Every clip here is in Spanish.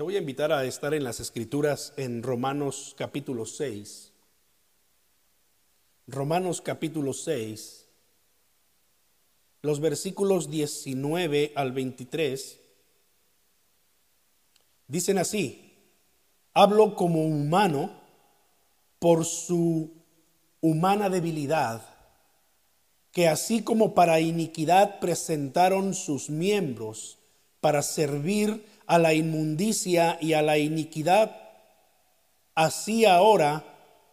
Te voy a invitar a estar en las escrituras en Romanos capítulo 6. Romanos capítulo 6, los versículos 19 al 23, dicen así, hablo como humano por su humana debilidad, que así como para iniquidad presentaron sus miembros para servir a la inmundicia y a la iniquidad, así ahora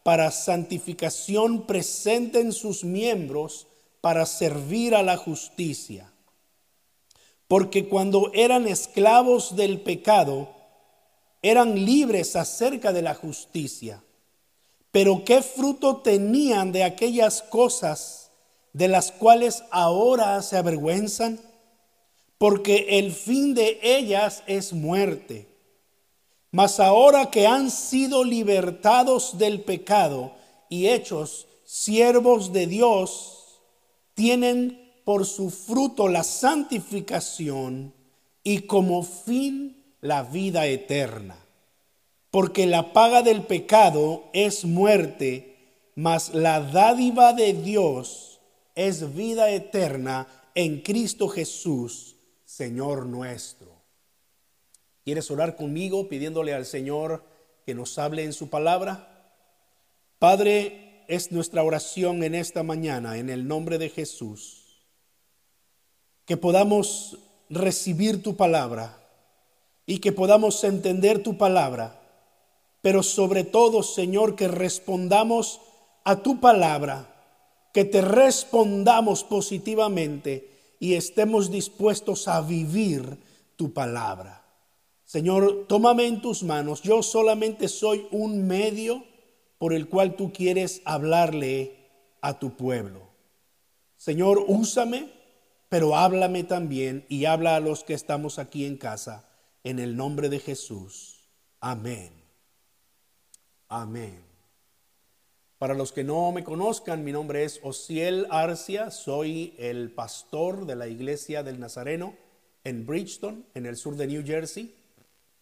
para santificación presenten sus miembros para servir a la justicia. Porque cuando eran esclavos del pecado, eran libres acerca de la justicia. Pero ¿qué fruto tenían de aquellas cosas de las cuales ahora se avergüenzan? Porque el fin de ellas es muerte. Mas ahora que han sido libertados del pecado y hechos siervos de Dios, tienen por su fruto la santificación y como fin la vida eterna. Porque la paga del pecado es muerte, mas la dádiva de Dios es vida eterna en Cristo Jesús Señor nuestro. ¿Quieres orar conmigo pidiéndole al Señor que nos hable en su palabra? Padre, es nuestra oración en esta mañana, en el nombre de Jesús, que podamos recibir tu palabra y que podamos entender tu palabra, pero sobre todo, Señor, que respondamos a tu palabra, que te respondamos positivamente y estemos dispuestos a vivir tu palabra. Señor, tómame en tus manos. Yo solamente soy un medio por el cual tú quieres hablarle a tu pueblo. Señor, úsame, pero háblame también y habla a los que estamos aquí en casa. En el nombre de Jesús. Amén. Amén. Para los que no me conozcan, mi nombre es Osiel Arcia, soy el pastor de la iglesia del Nazareno en Bridgeton, en el sur de New Jersey.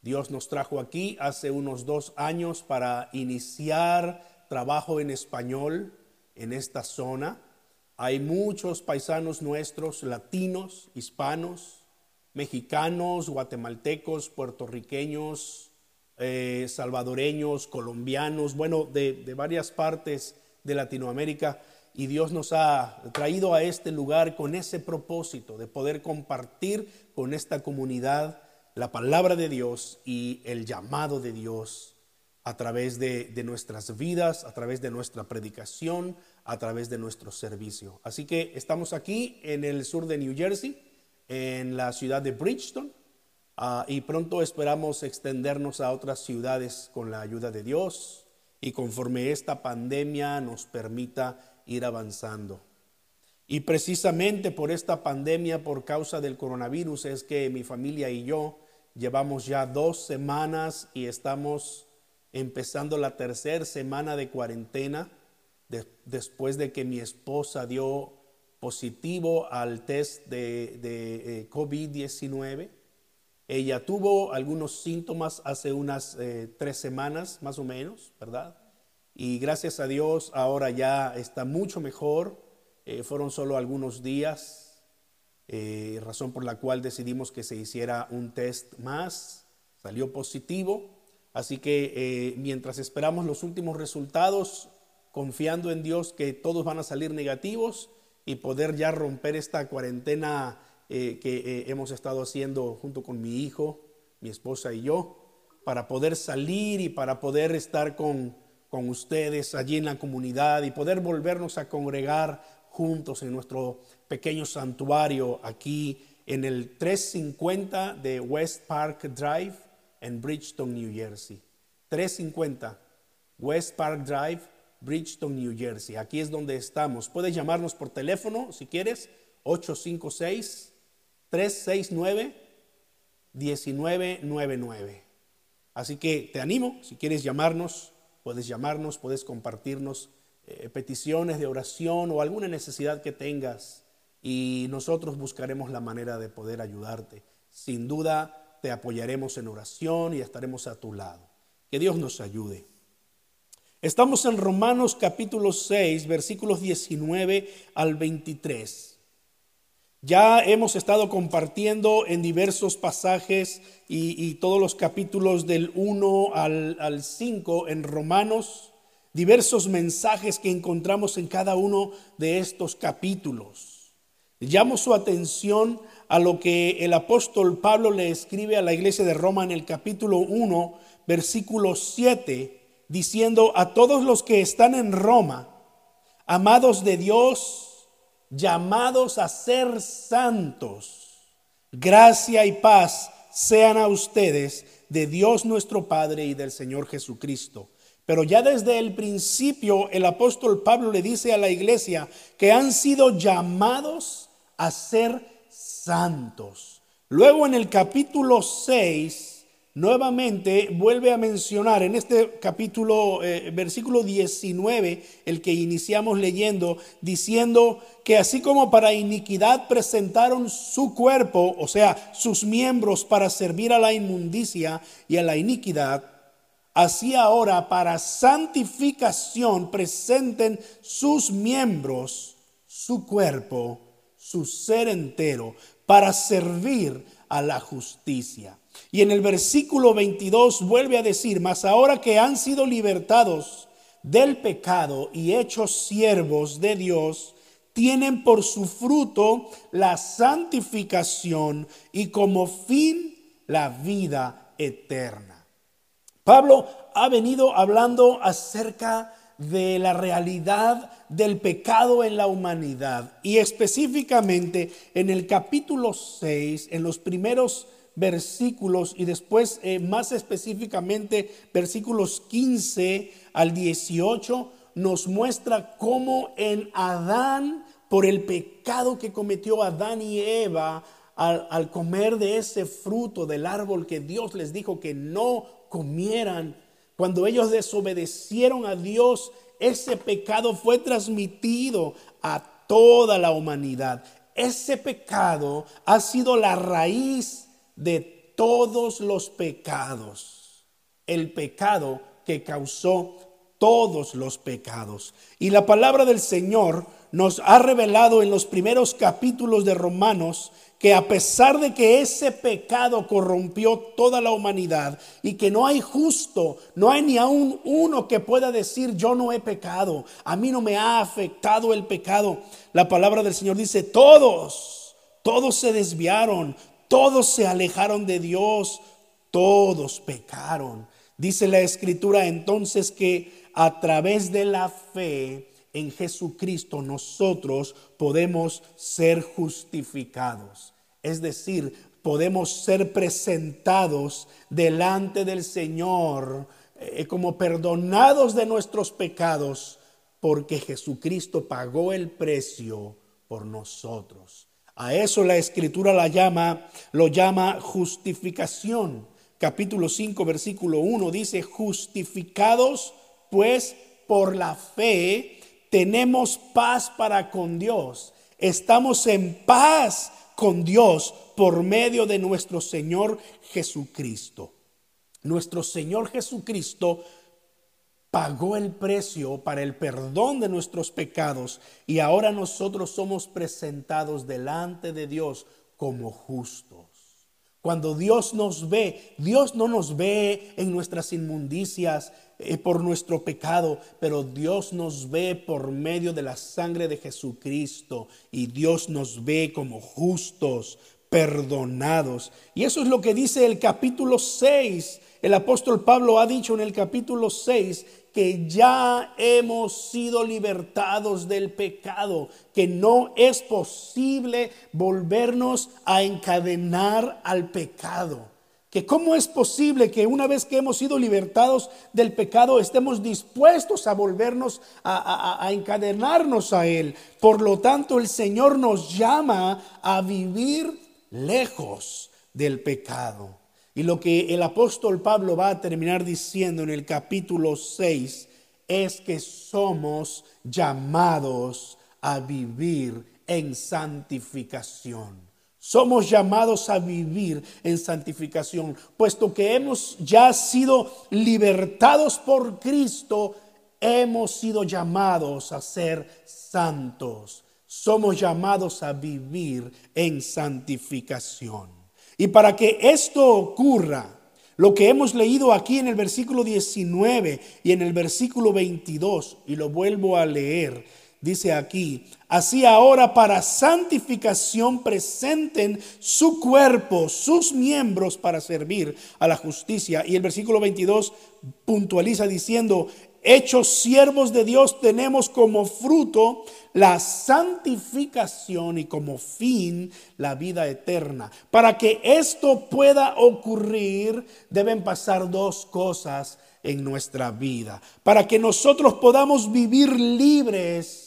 Dios nos trajo aquí hace unos dos años para iniciar trabajo en español en esta zona. Hay muchos paisanos nuestros, latinos, hispanos, mexicanos, guatemaltecos, puertorriqueños, eh, salvadoreños, colombianos, bueno, de, varias partes de Latinoamérica. Y Dios nos ha traído a este lugar con ese propósito de poder compartir con esta comunidad la palabra de Dios y el llamado de Dios a través de, de, nuestras vidas, a través de nuestra predicación, a través de nuestro servicio. Así que estamos aquí en el sur de New Jersey, en la ciudad de Bridgeton, Ah, y pronto esperamos extendernos a otras ciudades con la ayuda de Dios y conforme esta pandemia nos permita ir avanzando. Y precisamente por esta pandemia, por causa del coronavirus, es que mi familia y yo llevamos ya dos semanas y estamos empezando la tercera semana de cuarentena después de que mi esposa dio positivo al test de, eh, COVID-19. Ella tuvo algunos síntomas hace unas eh, tres semanas, más o menos, ¿verdad? Y gracias a Dios ahora ya está mucho mejor. Eh, fueron solo algunos días, eh, razón por la cual decidimos que se hiciera un test más. Salió positivo. Así que mientras esperamos los últimos resultados, confiando en Dios que todos van a salir negativos y poder ya romper esta cuarentena eh, que eh, hemos estado haciendo junto con mi hijo, mi esposa y yo, para poder salir y para poder estar con, con ustedes allí en la comunidad y poder volvernos a congregar juntos en nuestro pequeño santuario aquí en el 350 de West Park Drive en Bridgeton, New Jersey. 350 West Park Drive, Bridgeton, New Jersey. Aquí es donde estamos. Puedes llamarnos por teléfono si quieres, 856 369-1999. Así que te animo, si quieres llamarnos, puedes llamarnos, puedes compartirnos eh, peticiones de oración o alguna necesidad que tengas y nosotros buscaremos la manera de poder ayudarte. Sin duda te apoyaremos en oración y estaremos a tu lado. Que Dios nos ayude. Estamos en Romanos capítulo 6, versículos 19 al 23. Ya hemos estado compartiendo en diversos pasajes y, todos los capítulos del 1 al, al 5 en Romanos, diversos mensajes que encontramos en cada uno de estos capítulos. Llamo su atención a lo que el apóstol Pablo le escribe a la iglesia de Roma en el capítulo 1, versículo 7, diciendo a todos los que están en Roma, amados de Dios, llamados a ser santos. Gracia y paz sean a ustedes de Dios nuestro Padre y del Señor Jesucristo. Pero ya desde el principio el apóstol Pablo le dice a la iglesia que han sido llamados a ser santos. Luego en el capítulo 6 nuevamente vuelve a mencionar en este capítulo, eh, versículo 19, el que iniciamos leyendo, diciendo que así como para iniquidad presentaron su cuerpo, o sea, sus miembros para servir a la inmundicia y a la iniquidad, así ahora para santificación presenten sus miembros, su cuerpo, su ser entero, para servir a la justicia. Y en el versículo 22 vuelve a decir, mas ahora que han sido libertados del pecado y hechos siervos de Dios, tienen por su fruto la santificación y como fin la vida eterna. Pablo ha venido hablando acerca de la realidad del pecado en la humanidad y específicamente en el capítulo 6, en los primeros versículos y después eh, más específicamente versículos 15 al 18 nos muestra cómo en Adán, por el pecado que cometió Adán y Eva al, al comer de ese fruto del árbol que Dios les dijo que no comieran, cuando ellos desobedecieron a Dios, ese pecado fue transmitido a toda la humanidad. Ese pecado ha sido la raíz de todos los pecados. El pecado que causó todos los pecados. Y la palabra del Señor nos ha revelado en los primeros capítulos de Romanos que a pesar de que ese pecado corrompió toda la humanidad y que no hay justo, no hay ni aún uno que pueda decir yo no he pecado, a mí no me ha afectado el pecado. La palabra del Señor dice, todos, todos se desviaron, todos se alejaron de Dios, todos pecaron. Dice la escritura entonces que a través de la fe en Jesucristo nosotros podemos ser justificados. Es decir, podemos ser presentados delante del Señor eh, como perdonados de nuestros pecados porque Jesucristo pagó el precio por nosotros. A eso la escritura la llama, lo llama justificación. Capítulo 5, versículo 1 dice, justificados pues por la fe tenemos paz para con Dios. Estamos en paz con Dios por medio de nuestro Señor Jesucristo. Nuestro Señor Jesucristo pagó el precio para el perdón de nuestros pecados y ahora nosotros somos presentados delante de Dios como justos. Cuando Dios nos ve, Dios no nos ve en nuestras inmundicias eh, por nuestro pecado, pero Dios nos ve por medio de la sangre de Jesucristo y Dios nos ve como justos, perdonados. Y eso es lo que dice el capítulo 6. El apóstol Pablo ha dicho en el capítulo 6 que ya hemos sido libertados del pecado, que no es posible volvernos a encadenar al pecado. Que cómo es posible que una vez que hemos sido libertados del pecado estemos dispuestos a volvernos a, a encadenarnos a él. Por lo tanto, el Señor nos llama a vivir lejos del pecado. Y lo que el apóstol Pablo va a terminar diciendo en el capítulo 6 es que somos llamados a vivir en santificación. Somos llamados a vivir en santificación, puesto que hemos ya sido libertados por Cristo, hemos sido llamados a ser santos. Somos llamados a vivir en santificación. Y para que esto ocurra, lo que hemos leído aquí en el versículo 19 y en el versículo 22, y lo vuelvo a leer, dice aquí, así ahora para santificación presenten su cuerpo, sus miembros para servir a la justicia. Y el versículo 22 puntualiza diciendo, hechos siervos de Dios tenemos como fruto la santificación y como fin la vida eterna. Para que esto pueda ocurrir, deben pasar dos cosas en nuestra vida. Para que nosotros podamos vivir libres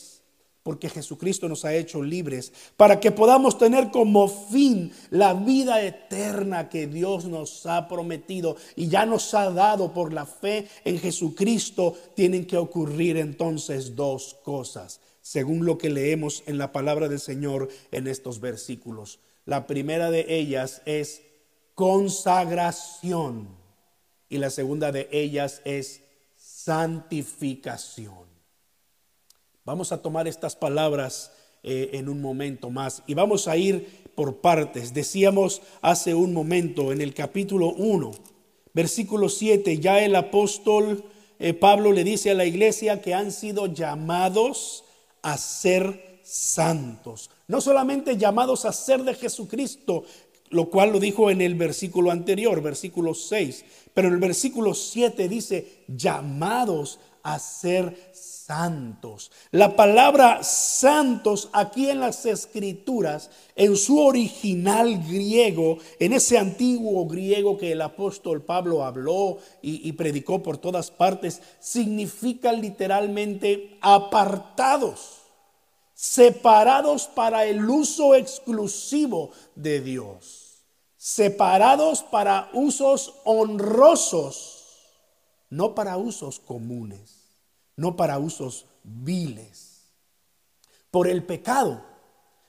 porque Jesucristo nos ha hecho libres, para que podamos tener como fin la vida eterna que Dios nos ha prometido y ya nos ha dado por la fe en Jesucristo, tienen que ocurrir entonces dos cosas, según lo que leemos en la palabra del Señor en estos versículos. La primera de ellas es consagración y la segunda de ellas es santificación. Vamos a tomar estas palabras eh, en un momento más y vamos a ir por partes. Decíamos hace un momento en el capítulo 1, versículo 7, ya el apóstol eh, Pablo le dice a la iglesia que han sido llamados a ser santos. No solamente llamados a ser de Jesucristo, lo cual lo dijo en el versículo anterior, versículo 6, pero en el versículo 7 dice llamados a ser santos. La palabra santos aquí en las escrituras, en su original griego, en ese antiguo griego que el apóstol Pablo habló y, predicó por todas partes, significa literalmente apartados, separados para el uso exclusivo de Dios, separados para usos honrosos, no para usos comunes no para usos viles. Por el pecado,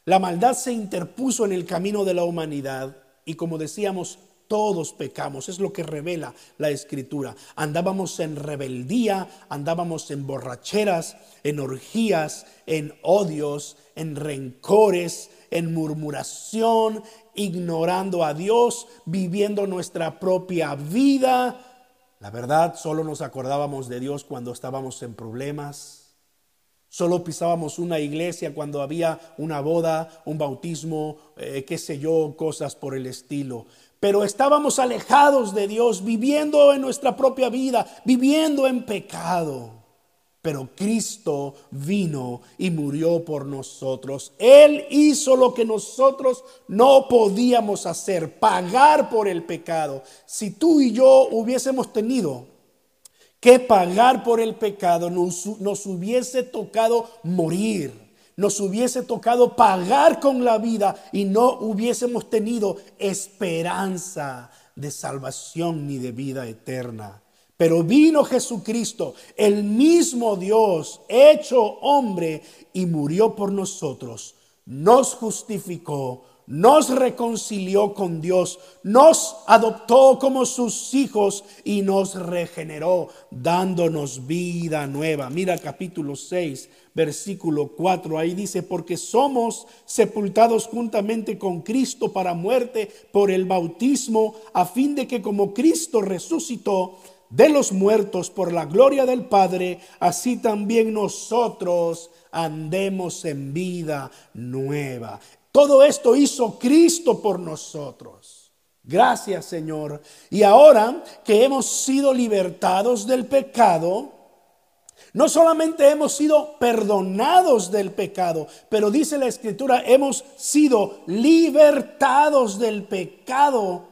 la maldad se interpuso en el camino de la humanidad y como decíamos, todos pecamos, es lo que revela la escritura. Andábamos en rebeldía, andábamos en borracheras, en orgías, en odios, en rencores, en murmuración, ignorando a Dios, viviendo nuestra propia vida, la verdad, solo nos acordábamos de Dios cuando estábamos en problemas. Solo pisábamos una iglesia cuando había una boda, un bautismo, eh, qué sé yo, cosas por el estilo. Pero estábamos alejados de Dios, viviendo en nuestra propia vida, viviendo en pecado. Pero Cristo vino y murió por nosotros. Él hizo lo que nosotros no podíamos hacer, pagar por el pecado. Si tú y yo hubiésemos tenido que pagar por el pecado, nos, nos hubiese tocado morir nos hubiese tocado pagar con la vida y no hubiésemos tenido esperanza de salvación ni de vida eterna. Pero vino Jesucristo, el mismo Dios, hecho hombre, y murió por nosotros. Nos justificó, nos reconcilió con Dios, nos adoptó como sus hijos y nos regeneró, dándonos vida nueva. Mira capítulo 6, versículo 4, ahí dice, porque somos sepultados juntamente con Cristo para muerte por el bautismo, a fin de que como Cristo resucitó, de los muertos por la gloria del Padre, así también nosotros andemos en vida nueva. Todo esto hizo Cristo por nosotros. Gracias Señor. Y ahora que hemos sido libertados del pecado, no solamente hemos sido perdonados del pecado, pero dice la escritura, hemos sido libertados del pecado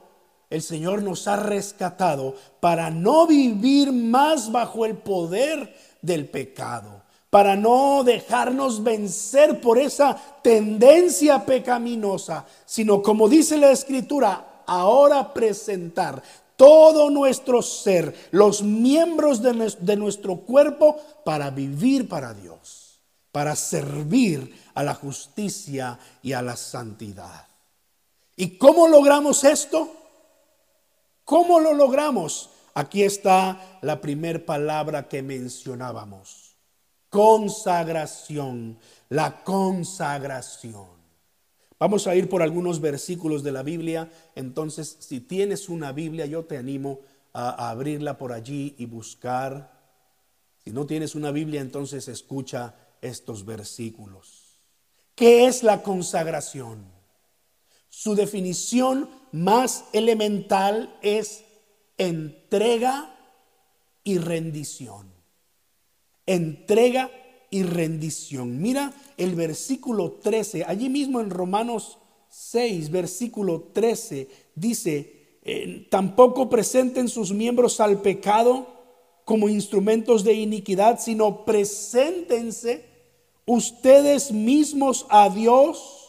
el Señor nos ha rescatado para no vivir más bajo el poder del pecado, para no dejarnos vencer por esa tendencia pecaminosa, sino como dice la Escritura, ahora presentar todo nuestro ser, los miembros de, nuestro cuerpo, para vivir para Dios, para servir a la justicia y a la santidad. ¿Y cómo logramos esto? ¿Cómo lo logramos? Aquí está la primera palabra que mencionábamos. Consagración, la consagración. Vamos a ir por algunos versículos de la Biblia. Entonces, si tienes una Biblia, yo te animo a, abrirla por allí y buscar. Si no tienes una Biblia, entonces escucha estos versículos. ¿Qué es la consagración? Su definición más elemental es entrega y rendición. Entrega y rendición. Mira el versículo 13, allí mismo en Romanos 6, versículo 13, dice, eh, tampoco presenten sus miembros al pecado como instrumentos de iniquidad, sino preséntense ustedes mismos a Dios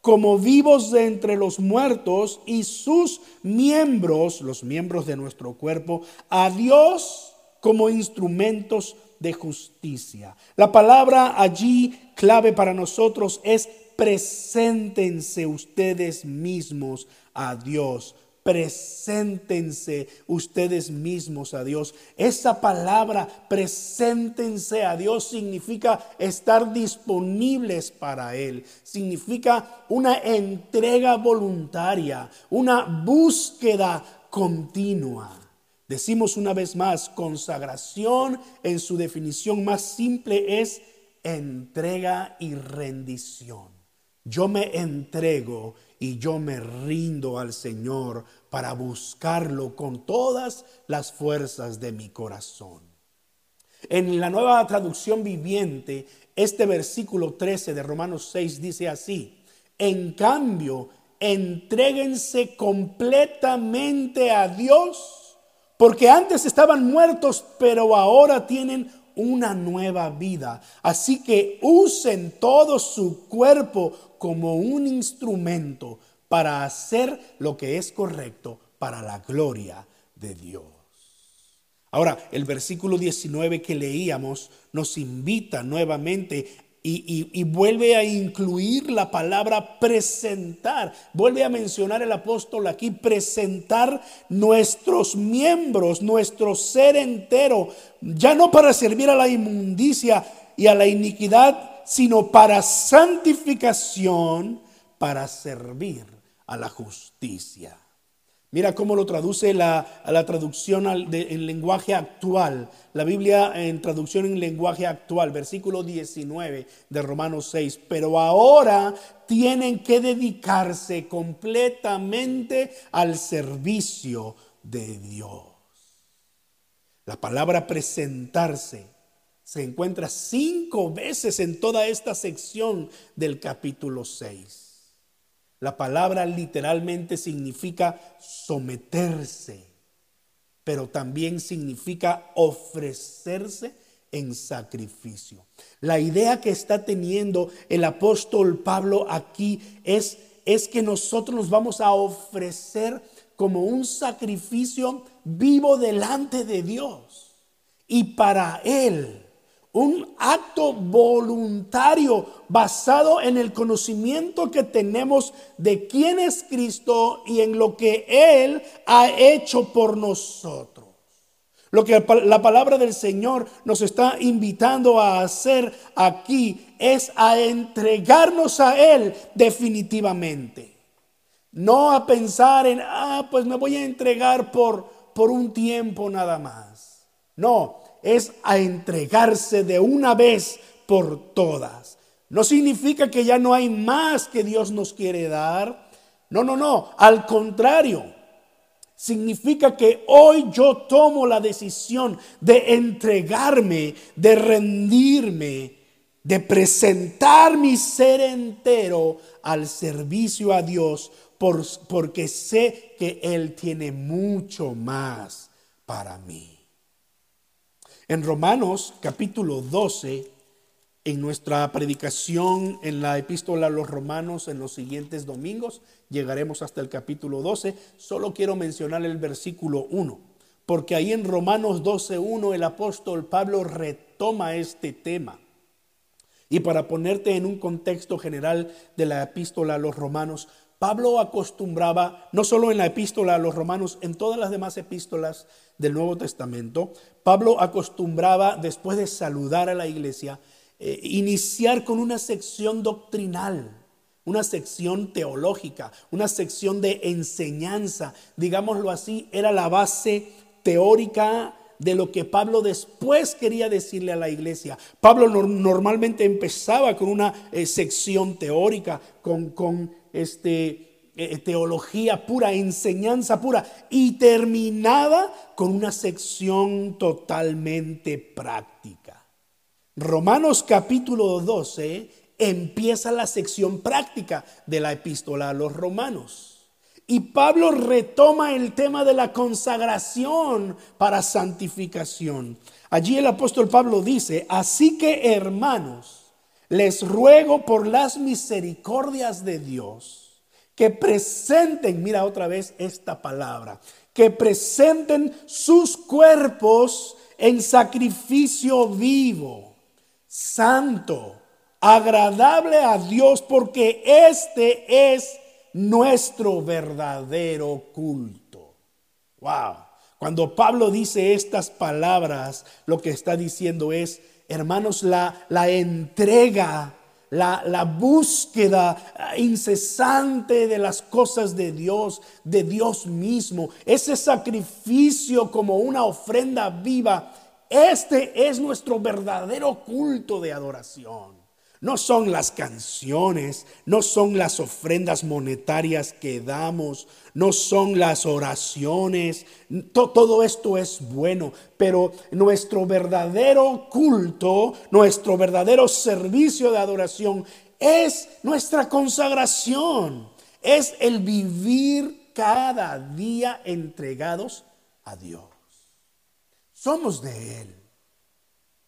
como vivos de entre los muertos y sus miembros, los miembros de nuestro cuerpo, a Dios como instrumentos de justicia. La palabra allí clave para nosotros es preséntense ustedes mismos a Dios. Preséntense ustedes mismos a Dios. Esa palabra, preséntense a Dios, significa estar disponibles para Él. Significa una entrega voluntaria, una búsqueda continua. Decimos una vez más, consagración en su definición más simple es entrega y rendición. Yo me entrego y yo me rindo al Señor para buscarlo con todas las fuerzas de mi corazón. En la nueva traducción viviente, este versículo 13 de Romanos 6 dice así, en cambio, entréguense completamente a Dios porque antes estaban muertos, pero ahora tienen una nueva vida. Así que usen todo su cuerpo como un instrumento para hacer lo que es correcto para la gloria de Dios. Ahora, el versículo 19 que leíamos nos invita nuevamente y, vuelve a incluir la palabra presentar. Vuelve a mencionar el apóstol aquí, presentar nuestros miembros, nuestro ser entero, ya no para servir a la inmundicia y a la iniquidad, sino para santificación, para servir a la justicia. Mira cómo lo traduce la, la traducción en lenguaje actual. La Biblia en traducción en lenguaje actual, versículo 19 de Romanos 6. Pero ahora tienen que dedicarse completamente al servicio de Dios. La palabra presentarse se encuentra cinco veces en toda esta sección del capítulo 6. La palabra literalmente significa someterse, pero también significa ofrecerse en sacrificio. La idea que está teniendo el apóstol Pablo aquí es, es que nosotros nos vamos a ofrecer como un sacrificio vivo delante de Dios y para Él un acto voluntario basado en el conocimiento que tenemos de quién es Cristo y en lo que Él ha hecho por nosotros. Lo que la palabra del Señor nos está invitando a hacer aquí es a entregarnos a Él definitivamente. No a pensar en, ah, pues me voy a entregar por, por un tiempo nada más. No, es a entregarse de una vez por todas. No significa que ya no hay más que Dios nos quiere dar. No, no, no. Al contrario, significa que hoy yo tomo la decisión de entregarme, de rendirme, de presentar mi ser entero al servicio a Dios, porque sé que Él tiene mucho más para mí. En Romanos capítulo 12, en nuestra predicación en la epístola a los romanos en los siguientes domingos, llegaremos hasta el capítulo 12, solo quiero mencionar el versículo 1, porque ahí en Romanos 12.1 el apóstol Pablo retoma este tema. Y para ponerte en un contexto general de la epístola a los romanos, Pablo acostumbraba, no solo en la epístola a los romanos, en todas las demás epístolas del Nuevo Testamento, Pablo acostumbraba, después de saludar a la iglesia, eh, iniciar con una sección doctrinal, una sección teológica, una sección de enseñanza, digámoslo así, era la base teórica de lo que Pablo después quería decirle a la iglesia. Pablo normalmente empezaba con una eh, sección teórica, con, con este, eh, teología pura, enseñanza pura, y terminaba con una sección totalmente práctica. Romanos capítulo 12 empieza la sección práctica de la epístola a los romanos. Y Pablo retoma el tema de la consagración para santificación. Allí el apóstol Pablo dice, así que hermanos, les ruego por las misericordias de Dios que presenten, mira otra vez esta palabra, que presenten sus cuerpos en sacrificio vivo, santo, agradable a Dios, porque este es nuestro verdadero culto. Wow. Cuando Pablo dice estas palabras, lo que está diciendo es, hermanos, la, la entrega, la, la, búsqueda incesante de las cosas de Dios, de Dios mismo, ese sacrificio como una ofrenda viva, este es nuestro verdadero culto de adoración. No son las canciones, no son las ofrendas monetarias que damos, no son las oraciones. todo esto es bueno, pero nuestro verdadero culto, nuestro verdadero servicio de adoración es nuestra consagración, es el vivir cada día entregados a Dios. Somos de Él.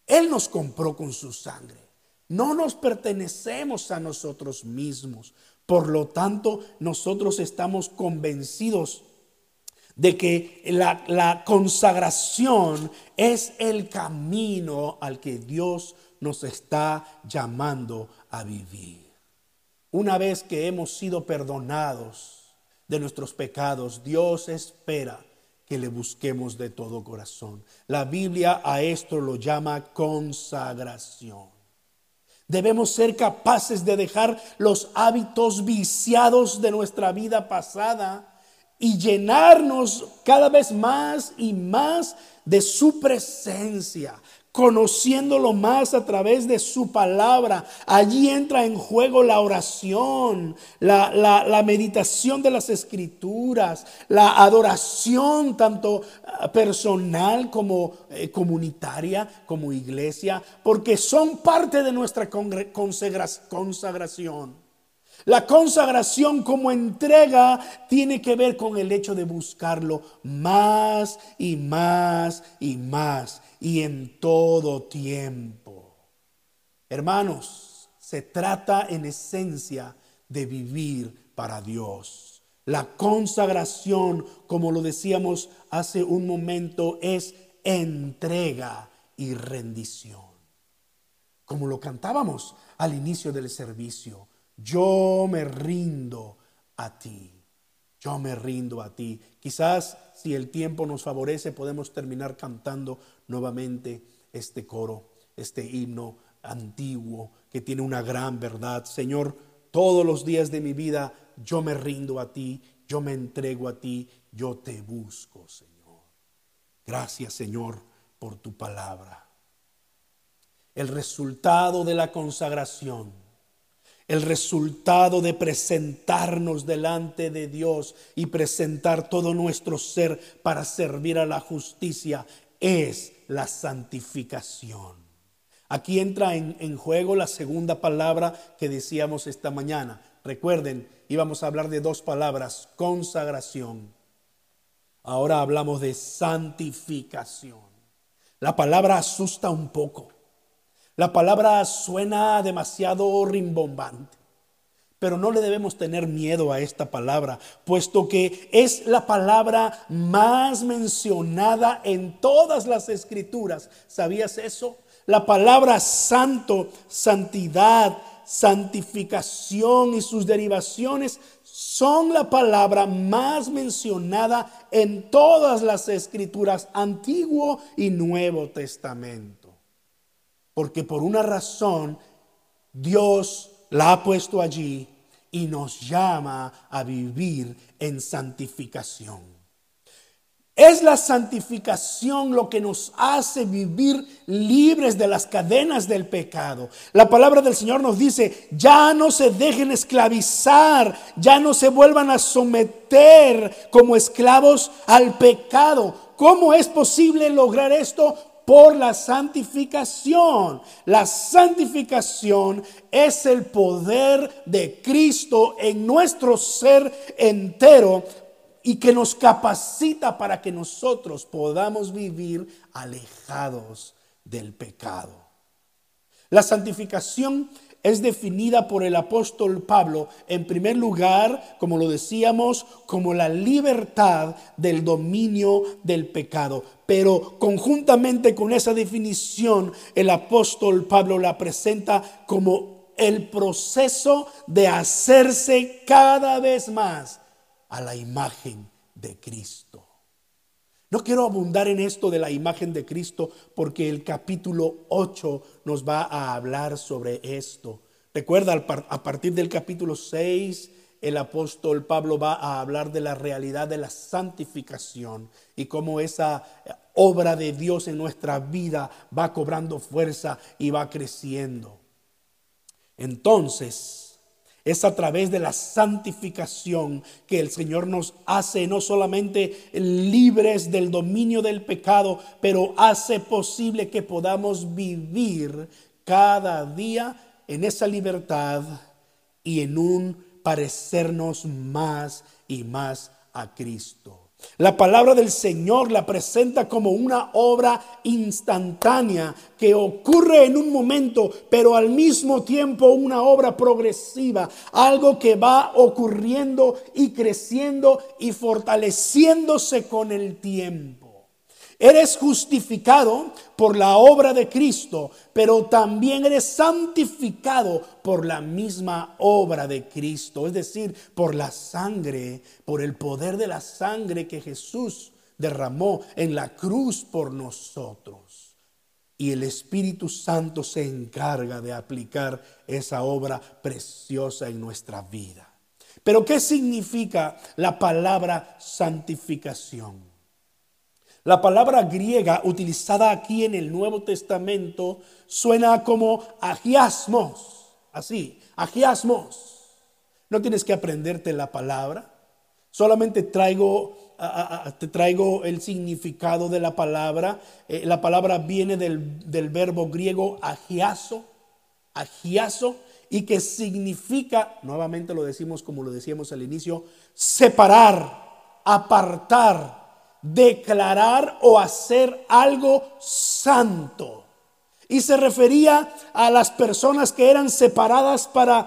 Él nos compró con su sangre. No nos pertenecemos a nosotros mismos. Por lo tanto, nosotros estamos convencidos de que la, consagración es el camino al que Dios nos está llamando a vivir. Una vez que hemos sido perdonados de nuestros pecados, Dios espera que le busquemos de todo corazón. La Biblia a esto lo llama consagración. Debemos ser capaces de dejar los hábitos viciados de nuestra vida pasada y llenarnos cada vez más y más de su presencia, conociéndolo más a través de su palabra. Allí entra en juego la oración, la, meditación de las escrituras, la adoración tanto ah, personal como eh, comunitaria, como iglesia, porque son parte de nuestra consagración. La consagración como entrega tiene que ver con el hecho de buscarlo más y más y más y en todo tiempo. Hermanos, se trata en esencia de vivir para Dios. La consagración, como lo decíamos hace un momento, es entrega y rendición. Como lo cantábamos al inicio del servicio yo me rindo a ti. Yo me rindo a ti. Quizás si el tiempo nos favorece podemos terminar cantando nuevamente este coro, este himno antiguo que tiene una gran verdad. Señor, todos los días de mi vida yo me rindo a ti, yo me entrego a ti, yo te busco, Señor. Gracias, Señor, por tu palabra. El resultado de la consagración el resultado de presentarnos delante de Dios y presentar todo nuestro ser para servir a la justicia es la santificación. Aquí entra en, juego la segunda palabra que decíamos esta mañana. Recuerden, íbamos a hablar de dos palabras, consagración. Ahora hablamos de santificación. La palabra asusta un poco. La palabra suena demasiado rimbombante, pero no le debemos tener miedo a esta palabra, puesto que es la palabra más mencionada en todas las escrituras. ¿Sabías eso? La palabra santo, santidad, santificación y sus derivaciones son la palabra más mencionada en todas las escrituras, Antiguo y Nuevo Testamento. Porque por una razón Dios la ha puesto allí y nos llama a vivir en santificación. Es la santificación lo que nos hace vivir libres de las cadenas del pecado. La palabra del Señor nos dice, ya no se dejen esclavizar, ya no se vuelvan a someter como esclavos al pecado. ¿Cómo es posible lograr esto? Por la santificación. La santificación es el poder de Cristo en nuestro ser entero y que nos capacita para que nosotros podamos vivir alejados del pecado. La santificación es definida por el apóstol Pablo, en primer lugar, como lo decíamos, como la libertad del dominio del pecado. Pero conjuntamente con esa definición, el apóstol Pablo la presenta como el proceso de hacerse cada vez más a la imagen de Cristo. No quiero abundar en esto de la imagen de Cristo porque el capítulo 8 nos va a hablar sobre esto. Recuerda, a partir del capítulo 6, el apóstol Pablo va a hablar de la realidad de la santificación y cómo esa obra de Dios en nuestra vida va cobrando fuerza y va creciendo. Entonces, es a través de la santificación que el Señor nos hace no solamente libres del dominio del pecado, pero hace posible que podamos vivir cada día en esa libertad y en un parecernos más y más a Cristo. La palabra del Señor la presenta como una obra instantánea que ocurre en un momento, pero al mismo tiempo una obra progresiva, algo que va ocurriendo y creciendo y fortaleciéndose con el tiempo. Eres justificado por la obra de Cristo, pero también eres santificado por la misma obra de Cristo, es decir, por la sangre, por el poder de la sangre que Jesús derramó en la cruz por nosotros. Y el Espíritu Santo se encarga de aplicar esa obra preciosa en nuestra vida. Pero ¿qué significa la palabra santificación? La palabra griega utilizada aquí en el Nuevo Testamento suena como agiasmos, así, agiasmos. No tienes que aprenderte la palabra, solamente traigo, te traigo el significado de la palabra. Eh, la palabra viene del, del verbo griego agiaso, agiaso, y que significa, nuevamente lo decimos como lo decíamos al inicio, separar, apartar, declarar o hacer algo santo. Y se refería a las personas que eran separadas para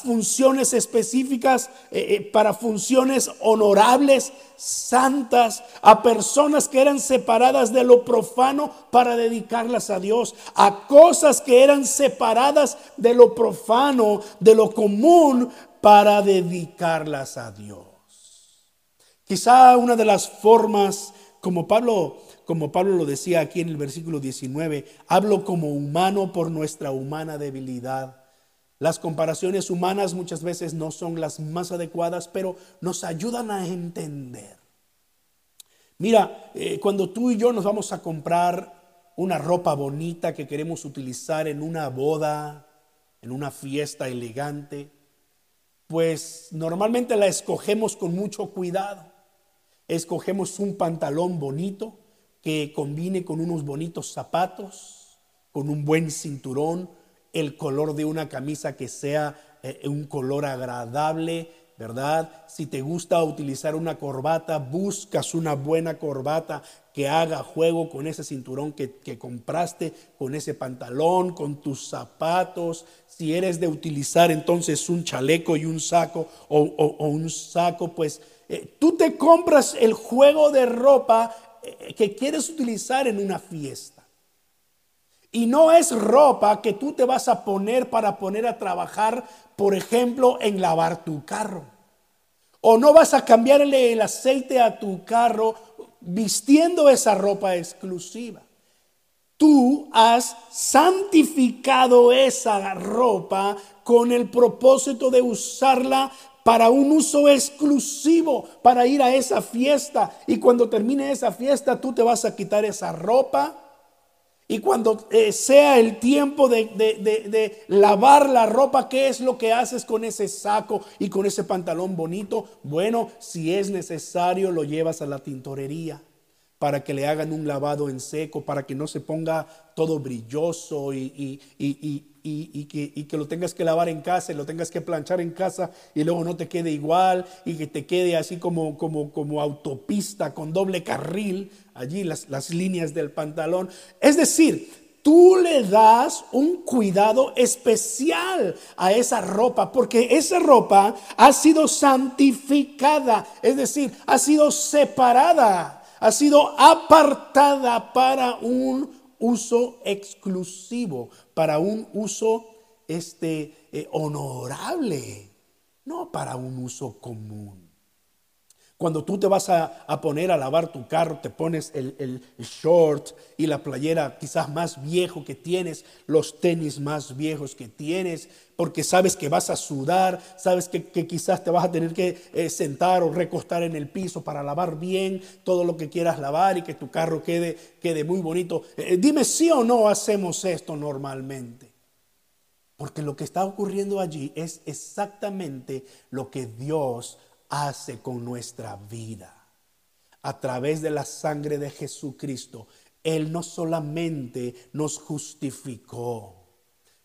funciones específicas, eh, eh, para funciones honorables, santas, a personas que eran separadas de lo profano para dedicarlas a Dios, a cosas que eran separadas de lo profano, de lo común, para dedicarlas a Dios. Quizá una de las formas, como Pablo, como Pablo lo decía aquí en el versículo 19, hablo como humano por nuestra humana debilidad. Las comparaciones humanas muchas veces no son las más adecuadas, pero nos ayudan a entender. Mira, eh, cuando tú y yo nos vamos a comprar una ropa bonita que queremos utilizar en una boda, en una fiesta elegante, pues normalmente la escogemos con mucho cuidado escogemos un pantalón bonito que combine con unos bonitos zapatos, con un buen cinturón, el color de una camisa que sea eh, un color agradable, ¿verdad? Si te gusta utilizar una corbata, buscas una buena corbata que haga juego con ese cinturón que, compraste, con ese pantalón, con tus zapatos. Si eres de utilizar entonces un chaleco y un saco o un saco, pues eh, tú te compras el juego de ropa eh, que quieres utilizar en una fiesta. Y no es ropa que tú te vas a poner para poner a trabajar, por ejemplo, en lavar tu carro. O no vas a cambiarle el aceite a tu carro vistiendo esa ropa exclusiva. Tú has santificado esa ropa con el propósito de usarla para un uso exclusivo, para ir a esa fiesta. Y cuando termine esa fiesta, tú te vas a quitar esa ropa. Y cuando eh, sea el tiempo de, de, lavar la ropa, ¿qué es lo que haces con ese saco y con ese pantalón bonito? Bueno, si es necesario, lo llevas a la tintorería para que le hagan un lavado en seco, para que no se ponga todo brilloso y, que, que, lo tengas que lavar en casa y lo tengas que planchar en casa y luego no te quede igual y que te quede así como, autopista con doble carril, allí las líneas del pantalón. Es decir, tú le das un cuidado especial a esa ropa, porque esa ropa ha sido santificada, es decir, ha sido separada ha sido apartada para un uso exclusivo, para un uso este, eh, honorable, no para un uso común. Cuando tú te vas a, poner a lavar tu carro, te pones el, short y la playera quizás más viejo que tienes, los tenis más viejos que tienes, porque sabes que vas a sudar, sabes que, quizás te vas a tener que eh, sentar o recostar en el piso para lavar bien todo lo que quieras lavar y que tu carro quede, quede muy bonito. Eh, dime si o no hacemos esto normalmente. Porque lo que está ocurriendo allí es exactamente lo que Dios hace con nuestra vida. A través de la sangre de Jesucristo, Él no solamente nos justificó,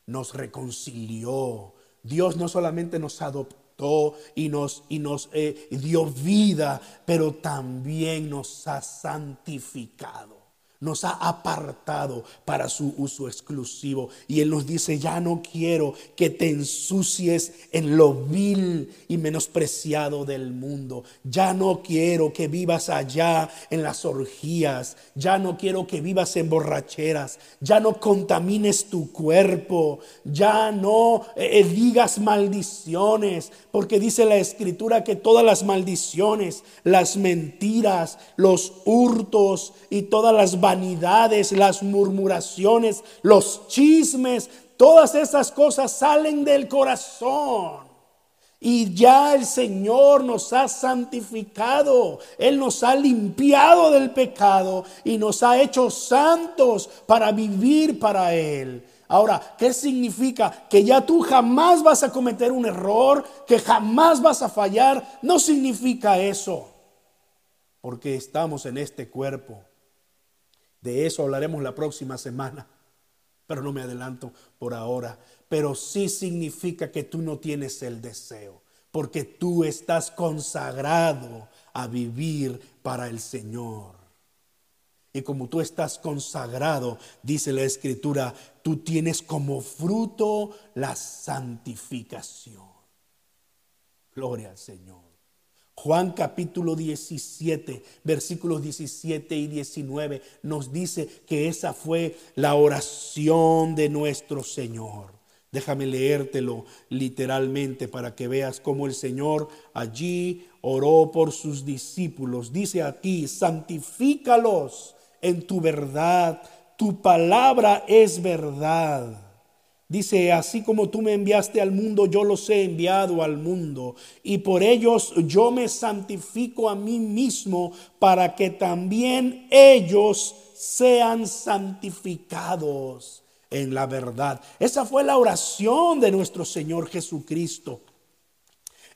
nos reconcilió. Dios no solamente nos adoptó y nos, y nos eh, dio vida, pero también nos ha santificado nos ha apartado para su uso exclusivo. Y Él nos dice, ya no quiero que te ensucies en lo vil y menospreciado del mundo. Ya no quiero que vivas allá en las orgías. Ya no quiero que vivas en borracheras. Ya no contamines tu cuerpo. Ya no eh, eh, digas maldiciones. Porque dice la escritura que todas las maldiciones, las mentiras, los hurtos y todas las vanidades, las murmuraciones, los chismes, todas esas cosas salen del corazón. Y ya el Señor nos ha santificado, Él nos ha limpiado del pecado y nos ha hecho santos para vivir para Él. Ahora, ¿qué significa? Que ya tú jamás vas a cometer un error, que jamás vas a fallar. No significa eso, porque estamos en este cuerpo de eso hablaremos la próxima semana, pero no me adelanto por ahora. Pero sí significa que tú no tienes el deseo, porque tú estás consagrado a vivir para el Señor. Y como tú estás consagrado, dice la escritura, tú tienes como fruto la santificación. Gloria al Señor. Juan capítulo 17, versículos 17 y 19 nos dice que esa fue la oración de nuestro Señor. Déjame leértelo literalmente para que veas cómo el Señor allí oró por sus discípulos. Dice aquí, santifícalos en tu verdad, tu palabra es verdad. Dice, así como tú me enviaste al mundo, yo los he enviado al mundo. Y por ellos yo me santifico a mí mismo para que también ellos sean santificados en la verdad. Esa fue la oración de nuestro Señor Jesucristo.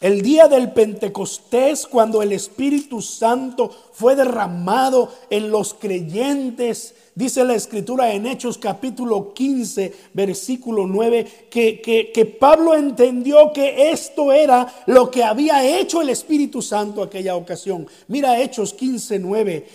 El día del Pentecostés, cuando el Espíritu Santo fue derramado en los creyentes, dice la escritura en Hechos capítulo 15, versículo 9, que, que, Pablo entendió que esto era lo que había hecho el Espíritu Santo aquella ocasión. Mira Hechos 15, 9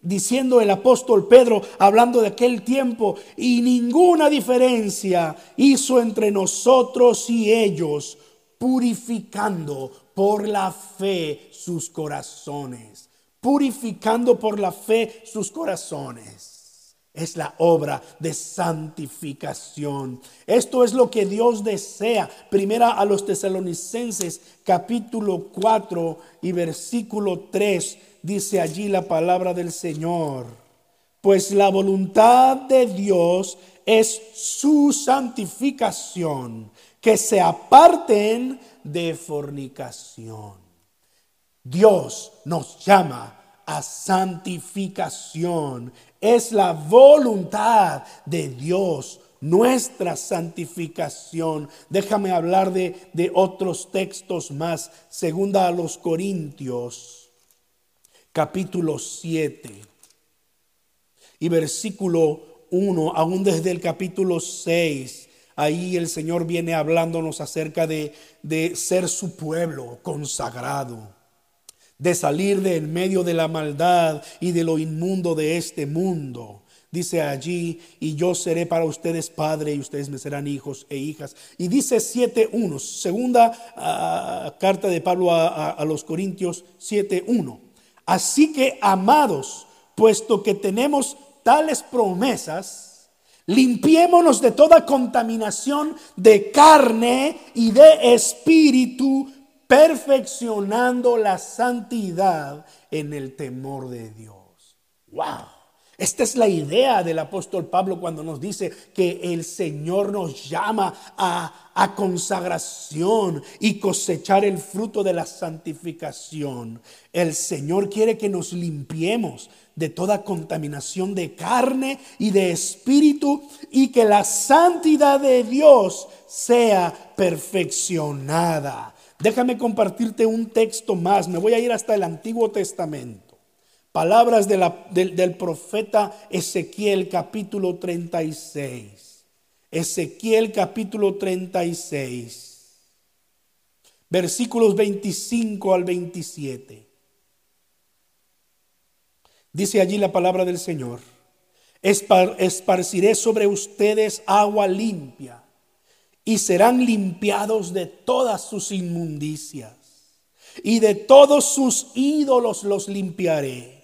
diciendo el apóstol Pedro, hablando de aquel tiempo, y ninguna diferencia hizo entre nosotros y ellos purificando por la fe sus corazones, purificando por la fe sus corazones. es la obra de santificación. Esto es lo que Dios desea. Primera a los tesalonicenses capítulo 4 y versículo 3 dice allí la palabra del Señor. Pues la voluntad de Dios es su santificación, que se aparten de fornicación. Dios nos llama a santificación. Es la voluntad de Dios nuestra santificación. Déjame hablar de, de, otros textos más. Segunda a los Corintios, capítulo 7 y versículo 1, aún desde el capítulo 6. Ahí el Señor viene hablándonos acerca de, de ser su pueblo consagrado de salir de en medio de la maldad y de lo inmundo de este mundo. Dice allí, y yo seré para ustedes padre y ustedes me serán hijos e hijas. Y dice 7.1, segunda ah, carta de Pablo a, a los Corintios 7.1. Así que, amados, puesto que tenemos tales promesas, limpiémonos de toda contaminación de carne y de espíritu perfeccionando la santidad en el temor de Dios. ¡Wow! Esta es la idea del apóstol Pablo cuando nos dice que el Señor nos llama a, a, consagración y cosechar el fruto de la santificación. El Señor quiere que nos limpiemos de toda contaminación de carne y de espíritu y que la santidad de Dios sea perfeccionada. Déjame compartirte un texto más. Me voy a ir hasta el Antiguo Testamento. Palabras del, profeta Ezequiel capítulo 36. Ezequiel capítulo 36. Versículos 25 al 27. Dice allí la palabra del Señor. esparciré sobre ustedes agua limpia y serán limpiados de todas sus inmundicias y de todos sus ídolos los limpiaré.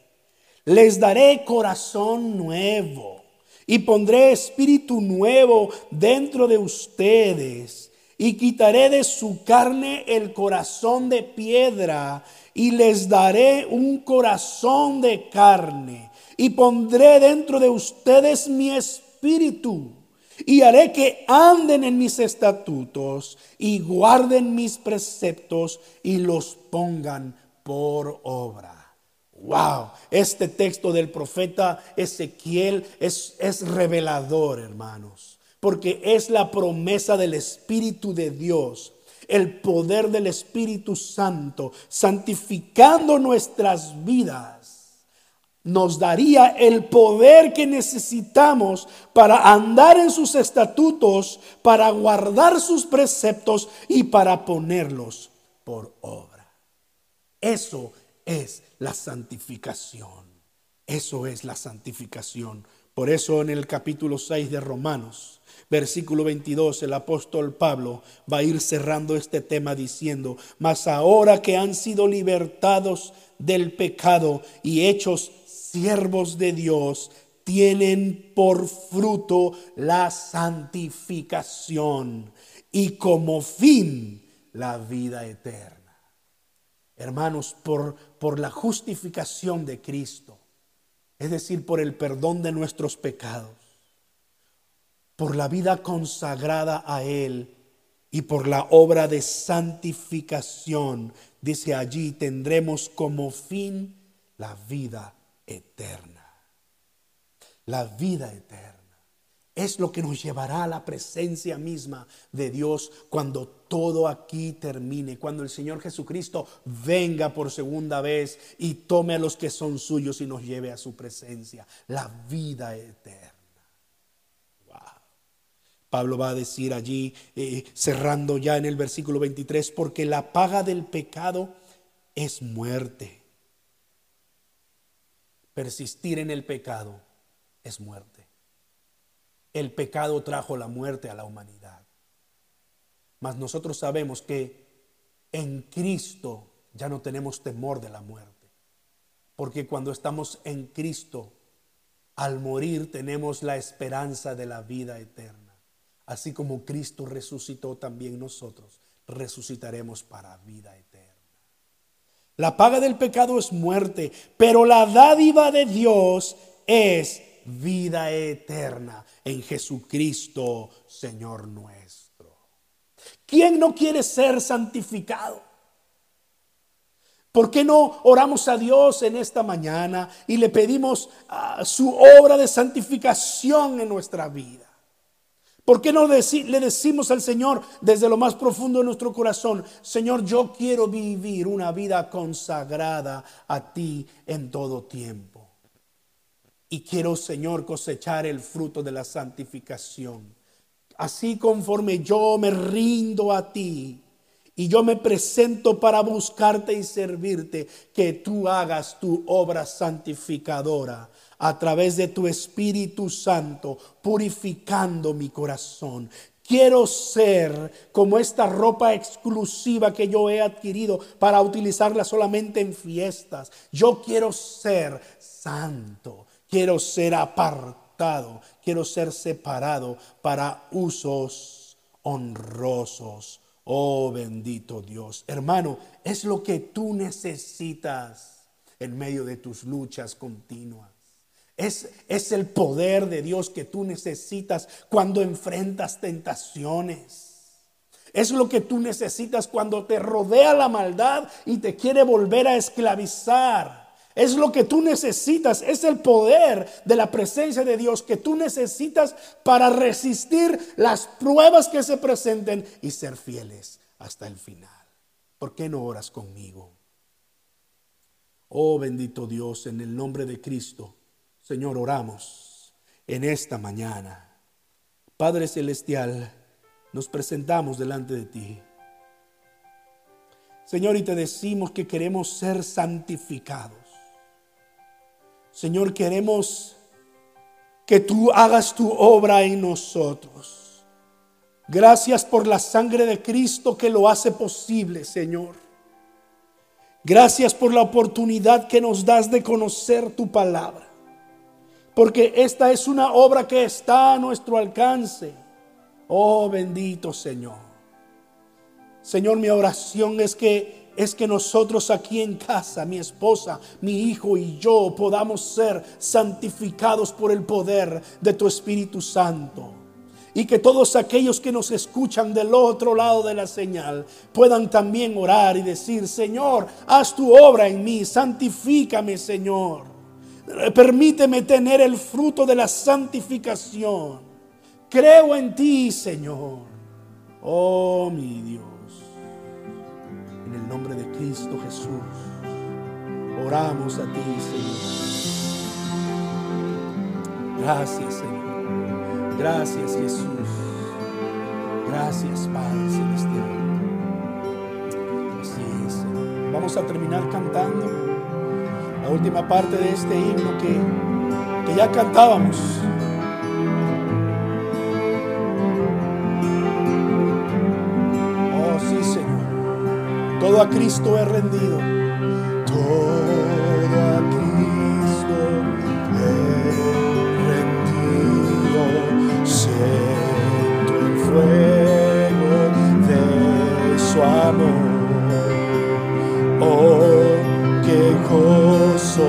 Les daré corazón nuevo y pondré espíritu nuevo dentro de ustedes y quitaré de su carne el corazón de piedra y les daré un corazón de carne y pondré dentro de ustedes mi espíritu y haré que anden en mis estatutos y guarden mis preceptos y los pongan por obra. Wow, este texto del profeta Ezequiel es, es revelador, hermanos, porque es la promesa del Espíritu de Dios el poder del Espíritu Santo, santificando nuestras vidas nos daría el poder que necesitamos para andar en sus estatutos, para guardar sus preceptos y para ponerlos por obra. Eso es la santificación. Eso es la santificación. Por eso en el capítulo 6 de Romanos, versículo 22, el apóstol Pablo va a ir cerrando este tema diciendo, mas ahora que han sido libertados del pecado y hechos siervos de Dios tienen por fruto la santificación y como fin la vida eterna. Hermanos, por, por la justificación de Cristo, es decir, por el perdón de nuestros pecados, por la vida consagrada a Él y por la obra de santificación, dice allí, tendremos como fin la vida eterna. La vida eterna es lo que nos llevará a la presencia misma de Dios cuando todo aquí termine, cuando el Señor Jesucristo venga por segunda vez y tome a los que son suyos y nos lleve a su presencia. La vida eterna. Pablo va a decir allí, eh, cerrando ya en el versículo 23, porque la paga del pecado es muerte Persistir en el pecado es muerte. El pecado trajo la muerte a la humanidad. Mas nosotros sabemos que en Cristo ya no tenemos temor de la muerte. Porque cuando estamos en Cristo al morir tenemos la esperanza de la vida eterna. Así como Cristo resucitó, también nosotros resucitaremos para vida eterna. La paga del pecado es muerte, pero la dádiva de Dios es vida eterna en Jesucristo, Señor nuestro. ¿Quién no quiere ser santificado? ¿Por qué no oramos a Dios en esta mañana y le pedimos ah, su obra de santificación en nuestra vida? ¿Por qué no le decimos al Señor desde lo más profundo de nuestro corazón, Señor, yo quiero vivir una vida consagrada a ti en todo tiempo? Y quiero, Señor, cosechar el fruto de la santificación. Así conforme yo me rindo a ti, y yo me presento para buscarte y servirte, que tú hagas tu obra santificadora a través de tu Espíritu Santo, purificando mi corazón. Quiero ser como esta ropa exclusiva que yo he adquirido para utilizarla solamente en fiestas. Yo quiero ser santo, quiero ser apartado, quiero ser separado para usos honrosos Oh bendito Dios. Hermano, es lo que tú necesitas en medio de tus luchas continuas. Es, es, el poder de Dios que tú necesitas cuando enfrentas tentaciones. Es lo que tú necesitas cuando te rodea la maldad y te quiere volver a esclavizar. Es lo que tú necesitas, es el poder de la presencia de Dios que tú necesitas para resistir las pruebas que se presenten y ser fieles hasta el final. ¿Por qué no oras conmigo? Oh bendito Dios, en el nombre de Cristo, Señor, oramos en esta mañana. Padre Celestial, nos presentamos delante de ti. Señor, y te decimos que queremos ser santificados. Señor, queremos que tú hagas tu obra en nosotros. Gracias por la sangre de Cristo que lo hace posible, Señor. Gracias por la oportunidad que nos das de conocer tu palabra. Porque esta es una obra que está a nuestro alcance. Oh bendito Señor. Señor, mi oración es que es que nosotros aquí en casa, mi esposa, mi hijo y yo podamos ser santificados por el poder de tu Espíritu Santo. Y que todos aquellos que nos escuchan del otro lado de la señal puedan también orar y decir, Señor, haz tu obra en mí, santifícame, Señor. Permíteme tener el fruto de la santificación. Creo en ti, Señor. Oh, mi Dios nombre de Cristo Jesús, oramos a ti, Señor. Gracias, Señor. Gracias, Jesús. Gracias, Padre Celestial. Así es, Señor. Vamos a terminar cantando la última parte de este himno que, que ya cantábamos. Todo a Cristo he rendido. Todo a Cristo he rendido. Siento el fuego de su amor. Oh, qué gozo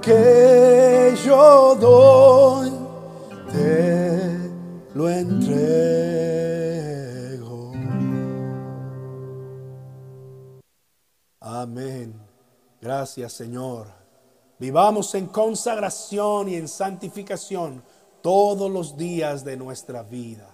que yo doy, te lo entrego. Amén. Gracias, Señor. Vivamos en consagración y en santificación todos los días de nuestra vida.